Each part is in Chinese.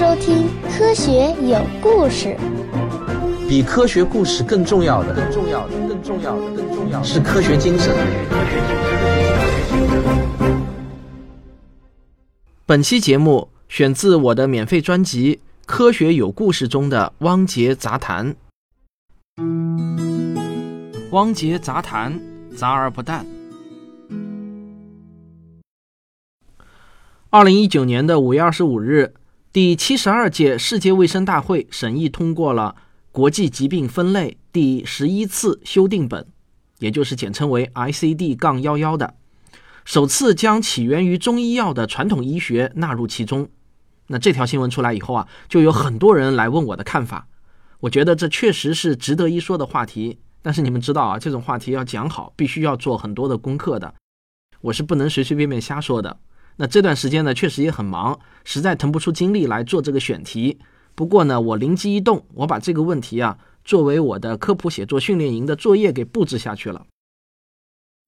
收听《科学有故事》。比科学故事更重要的，更重要的，更重要的，更重要的是科学精神。本期节目选自我的免费专辑《科学有故事》中的《汪杰杂谈》。汪杰杂谈，杂而不淡。二零一九年的五月二十五日，第七十二届世界卫生大会审议通过了国际疾病分类第十一次修订本，也就是简称为 ICD- 杠幺幺的，首次将起源于中医药的传统医学纳入其中。那这条新闻出来以后啊，就有很多人来问我的看法。我觉得这确实是值得一说的话题。但是你们知道啊，这种话题要讲好，必须要做很多的功课的，我是不能随随便便瞎说的。那这段时间呢，确实也很忙，实在腾不出精力来做这个选题。不过呢，我灵机一动，我把这个问题啊，作为我的科普写作训练营的作业给布置下去了。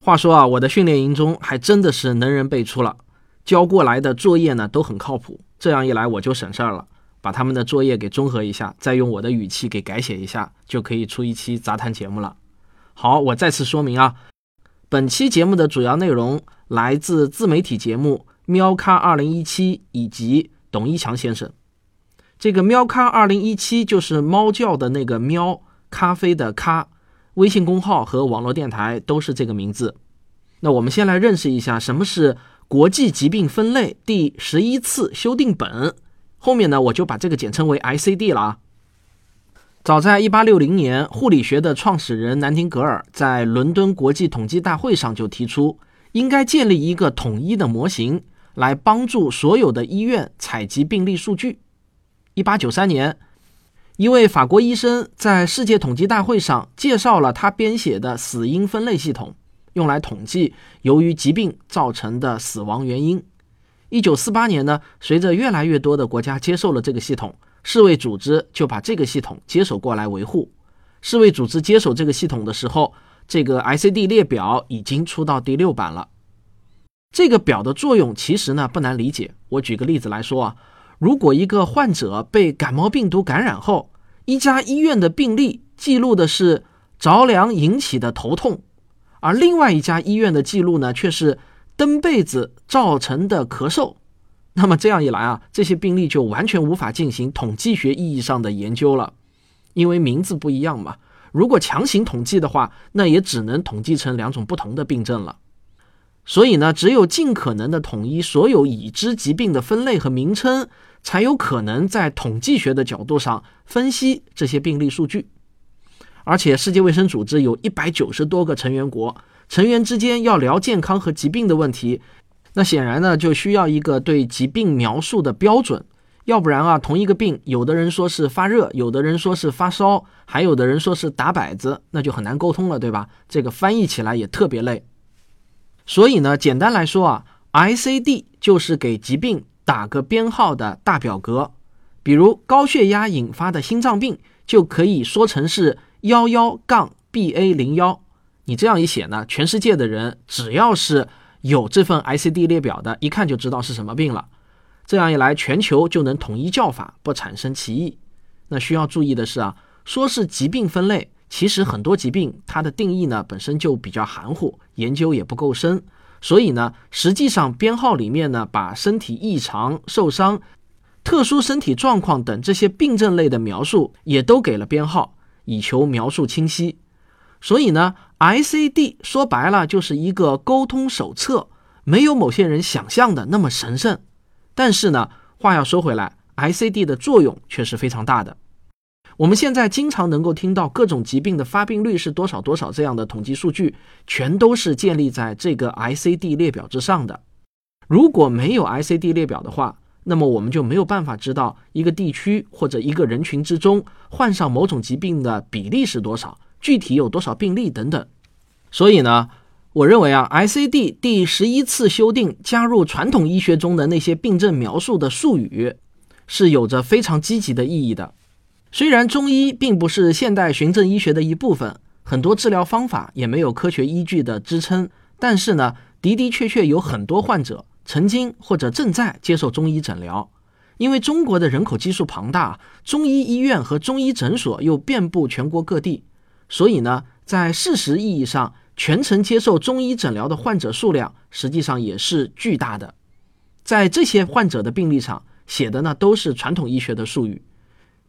话说啊，我的训练营中还真的是能人辈出了，交过来的作业呢都很靠谱。这样一来，我就省事儿了，把他们的作业给综合一下，再用我的语气给改写一下，就可以出一期杂谈节目了。好，我再次说明啊，本期节目的主要内容来自自媒体节目。喵咖二零一七以及董一强先生，这个喵咖二零一七就是猫叫的那个喵，咖啡的咖，微信公号和网络电台都是这个名字。那我们先来认识一下什么是国际疾病分类第十一次修订本，后面呢我就把这个简称为 ICD 了啊。早在一八六零年，护理学的创始人南丁格尔在伦敦国际统计大会上就提出，应该建立一个统一的模型。来帮助所有的医院采集病例数据。一八九三年，一位法国医生在世界统计大会上介绍了他编写的死因分类系统，用来统计由于疾病造成的死亡原因。一九四八年呢，随着越来越多的国家接受了这个系统，世卫组织就把这个系统接手过来维护。世卫组织接手这个系统的时候，这个 ICD 列表已经出到第六版了。这个表的作用其实呢不难理解。我举个例子来说啊，如果一个患者被感冒病毒感染后，一家医院的病历记录的是着凉引起的头痛，而另外一家医院的记录呢却是蹬被子造成的咳嗽，那么这样一来啊，这些病例就完全无法进行统计学意义上的研究了，因为名字不一样嘛。如果强行统计的话，那也只能统计成两种不同的病症了。所以呢，只有尽可能的统一所有已知疾病的分类和名称，才有可能在统计学的角度上分析这些病例数据。而且，世界卫生组织有一百九十多个成员国，成员之间要聊健康和疾病的问题，那显然呢，就需要一个对疾病描述的标准。要不然啊，同一个病，有的人说是发热，有的人说是发烧，还有的人说是打摆子，那就很难沟通了，对吧？这个翻译起来也特别累。所以呢，简单来说啊，ICD 就是给疾病打个编号的大表格。比如高血压引发的心脏病，就可以说成是幺幺杠 BA 零幺。你这样一写呢，全世界的人只要是有这份 ICD 列表的，一看就知道是什么病了。这样一来，全球就能统一叫法，不产生歧义。那需要注意的是啊，说是疾病分类。其实很多疾病它的定义呢本身就比较含糊，研究也不够深，所以呢，实际上编号里面呢把身体异常、受伤、特殊身体状况等这些病症类的描述也都给了编号，以求描述清晰。所以呢，ICD 说白了就是一个沟通手册，没有某些人想象的那么神圣。但是呢，话要说回来，ICD 的作用却是非常大的。我们现在经常能够听到各种疾病的发病率是多少多少这样的统计数据，全都是建立在这个 ICD 列表之上的。如果没有 ICD 列表的话，那么我们就没有办法知道一个地区或者一个人群之中患上某种疾病的比例是多少，具体有多少病例等等。所以呢，我认为啊，ICD 第十一次修订加入传统医学中的那些病症描述的术语，是有着非常积极的意义的。虽然中医并不是现代循证医学的一部分，很多治疗方法也没有科学依据的支撑，但是呢，的的确确有很多患者曾经或者正在接受中医诊疗。因为中国的人口基数庞大，中医医院和中医诊所又遍布全国各地，所以呢，在事实意义上，全程接受中医诊疗的患者数量实际上也是巨大的。在这些患者的病历上写的呢，都是传统医学的术语。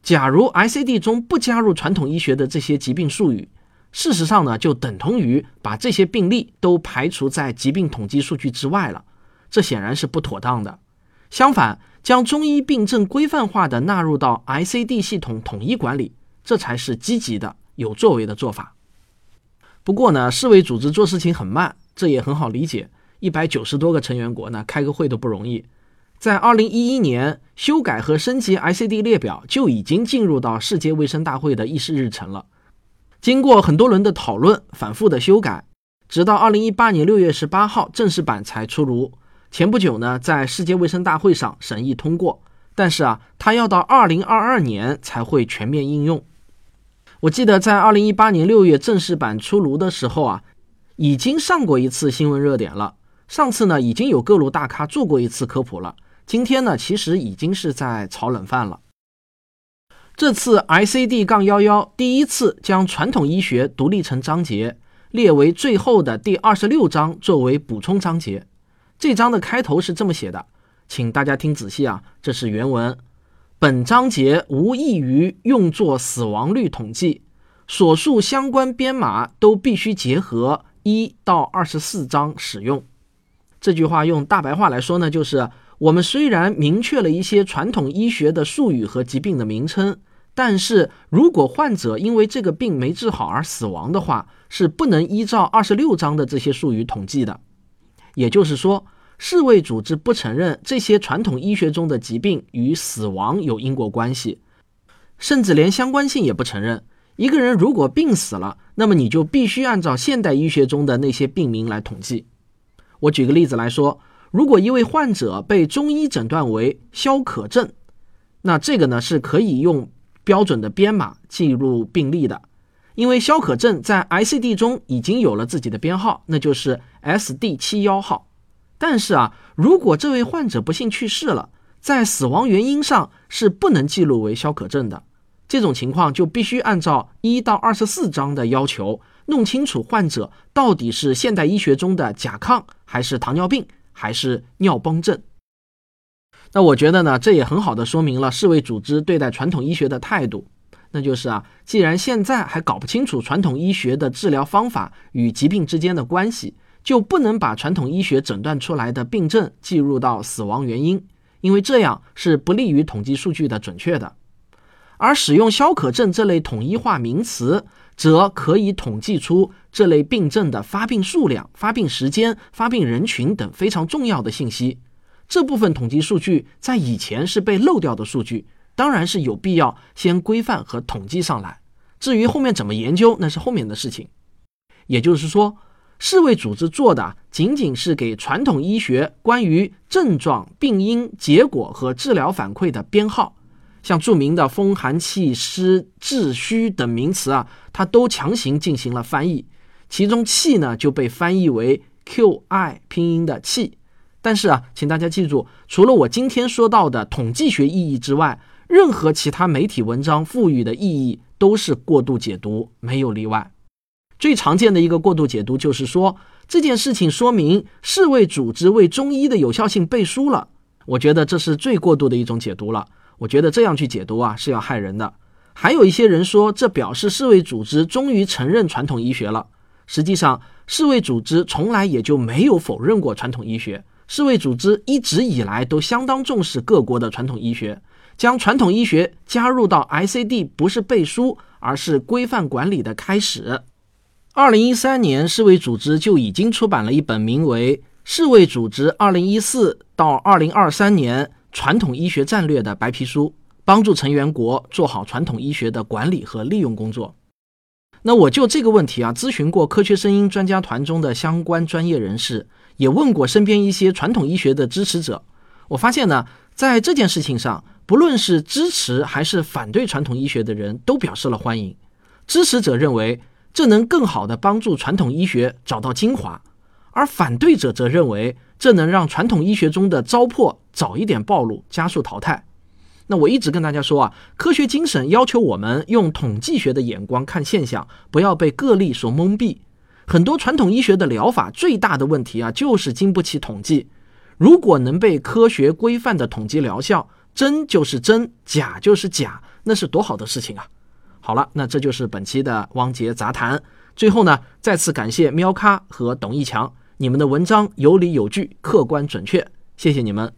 假如 ICD 中不加入传统医学的这些疾病术语，事实上呢，就等同于把这些病例都排除在疾病统计数据之外了。这显然是不妥当的。相反，将中医病症规范化的纳入到 ICD 系统统一管理，这才是积极的、有作为的做法。不过呢，世卫组织做事情很慢，这也很好理解。一百九十多个成员国呢，开个会都不容易。在二零一一年，修改和升级 ICD 列表就已经进入到世界卫生大会的议事日程了。经过很多轮的讨论、反复的修改，直到二零一八年六月十八号正式版才出炉。前不久呢，在世界卫生大会上审议通过，但是啊，它要到二零二二年才会全面应用。我记得在二零一八年六月正式版出炉的时候啊，已经上过一次新闻热点了。上次呢，已经有各路大咖做过一次科普了。今天呢，其实已经是在炒冷饭了。这次 ICD- 杠幺幺第一次将传统医学独立成章节，列为最后的第二十六章作为补充章节。这章的开头是这么写的，请大家听仔细啊，这是原文。本章节无异于用作死亡率统计，所述相关编码都必须结合一到二十四章使用。这句话用大白话来说呢，就是我们虽然明确了一些传统医学的术语和疾病的名称，但是如果患者因为这个病没治好而死亡的话，是不能依照二十六章的这些术语统计的。也就是说。世卫组织不承认这些传统医学中的疾病与死亡有因果关系，甚至连相关性也不承认。一个人如果病死了，那么你就必须按照现代医学中的那些病名来统计。我举个例子来说，如果一位患者被中医诊断为消渴症，那这个呢是可以用标准的编码记录病历的，因为消渴症在 ICD 中已经有了自己的编号，那就是 SD 七幺号。但是啊，如果这位患者不幸去世了，在死亡原因上是不能记录为消渴症的。这种情况就必须按照一到二十四章的要求，弄清楚患者到底是现代医学中的甲亢，还是糖尿病，还是尿崩症。那我觉得呢，这也很好的说明了世卫组织对待传统医学的态度，那就是啊，既然现在还搞不清楚传统医学的治疗方法与疾病之间的关系。就不能把传统医学诊断出来的病症计入到死亡原因，因为这样是不利于统计数据的准确的。而使用消渴症这类统一化名词，则可以统计出这类病症的发病数量、发病时间、发病人群等非常重要的信息。这部分统计数据在以前是被漏掉的数据，当然是有必要先规范和统计上来。至于后面怎么研究，那是后面的事情。也就是说。世卫组织做的仅仅是给传统医学关于症状、病因、结果和治疗反馈的编号，像著名的风寒气湿滞虚等名词啊，它都强行进行了翻译。其中气呢就被翻译为 QI 拼音的气。但是啊，请大家记住，除了我今天说到的统计学意义之外，任何其他媒体文章赋予的意义都是过度解读，没有例外。最常见的一个过度解读就是说这件事情说明世卫组织为中医的有效性背书了。我觉得这是最过度的一种解读了。我觉得这样去解读啊是要害人的。还有一些人说这表示世卫组织终于承认传统医学了。实际上，世卫组织从来也就没有否认过传统医学。世卫组织一直以来都相当重视各国的传统医学，将传统医学加入到 ICD 不是背书，而是规范管理的开始。二零一三年，世卫组织就已经出版了一本名为《世卫组织二零一四到二零二三年传统医学战略》的白皮书，帮助成员国做好传统医学的管理和利用工作。那我就这个问题啊，咨询过科学声音专家团中的相关专业人士，也问过身边一些传统医学的支持者。我发现呢，在这件事情上，不论是支持还是反对传统医学的人都表示了欢迎。支持者认为。这能更好地帮助传统医学找到精华，而反对者则认为这能让传统医学中的糟粕早一点暴露，加速淘汰。那我一直跟大家说啊，科学精神要求我们用统计学的眼光看现象，不要被个例所蒙蔽。很多传统医学的疗法最大的问题啊，就是经不起统计。如果能被科学规范的统计疗效，真就是真，假就是假，那是多好的事情啊！好了，那这就是本期的汪杰杂谈。最后呢，再次感谢喵咖和董一强，你们的文章有理有据，客观准确，谢谢你们。